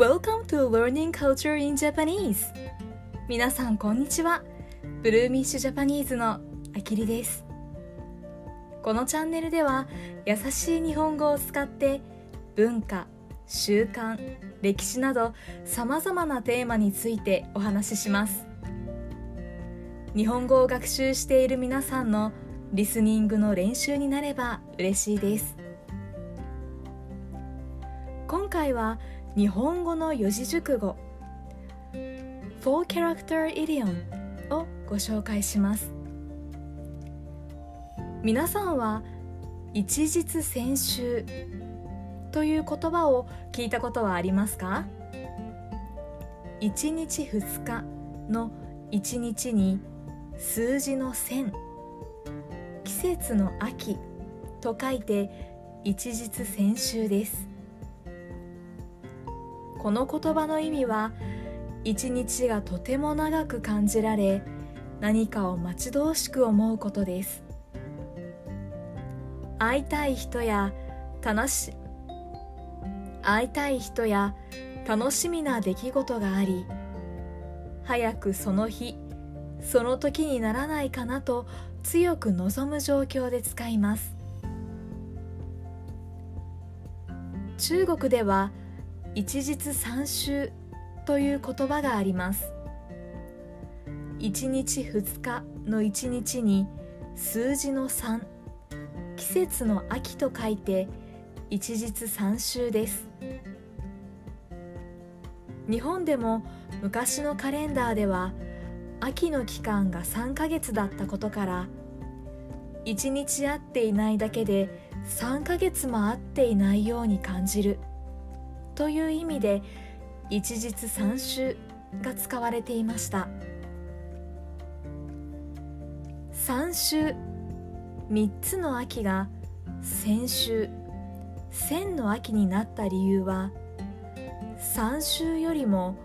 Welcome to Learning Culture in Japanese. 皆さんこんにちは。ブルーミッシュジャパニーズのあきりです。このチャンネルでは優しい日本語を使って文化、習慣、歴史などさまざまなテーマについてお話しします。日本語を学習している皆さんのリスニングの練習になれば嬉しいです。今回は日本語の四字熟語。Four Character Idiom をご紹介します。皆さんは一日先週という言葉を聞いたことはありますか？1日2日の1日に数字の千。季節の秋と書いて一日先週です。この言葉の意味は一日がとても長く感じられ何かを待ち遠しく思うことです。会いたい人や楽し会いたい人や楽しみな出来事があり早くその日その時にならないかなと強く望む状況で使います。中国では一日三週という言葉があります。一日二日の一日に数字の三季節の秋と書いて一日三週です。日本でも昔のカレンダーでは秋の期間が3ヶ月だったことから1日会っていないだけで3ヶ月も会っていないように感じる。という意味で一日三週が使われていました。三週三つの秋が先週千の秋になった理由は三週よりも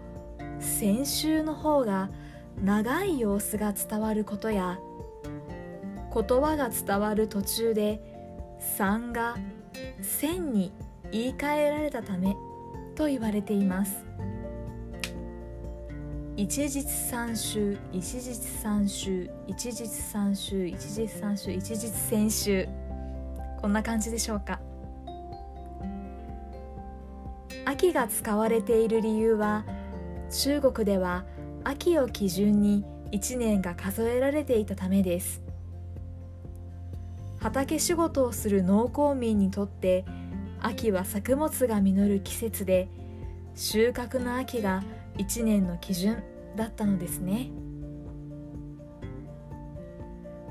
先週の方が長い様子が伝わることや言葉が伝わる途中で3が千に言い換えられたためと言われています。一日三週一日三週一日三週一日三週一日先週。こんな感じでしょうか。秋が使われている理由は中国では秋を基準に1年が数えられていたためです。畑仕事をする農耕民にとって秋は作物が実る季節で収穫の秋が1年の基準だったのですね。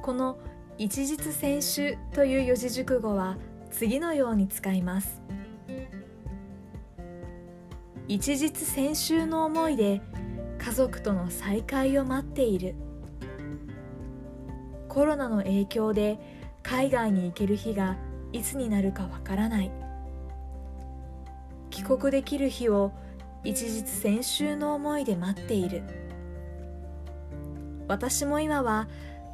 この一日先週という四字熟語は次のように使います。一日先週の思いで家族との再会を待っている。コロナの影響で海外に行ける日がいつになるかわからない。帰国できる日を一日先週の思いで待っている。私も今は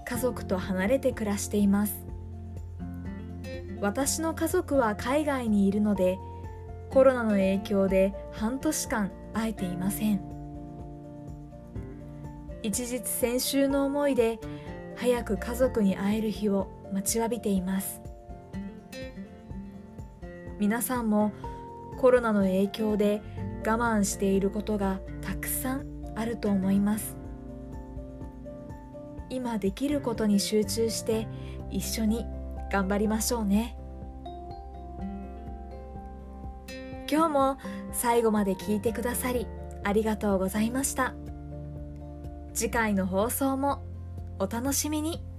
家族と離れて暮らしています。私の家族は海外にいるのでコロナの影響で半年間会えていません。一日先週の思いで早く家族に会える日を待ちわびています。皆さんもコロナの影響で我慢していることがたくさんあると思います。今できることに集中して一緒に頑張りましょうね。今日も最後まで聞いてくださりありがとうございました。次回の放送もお楽しみに。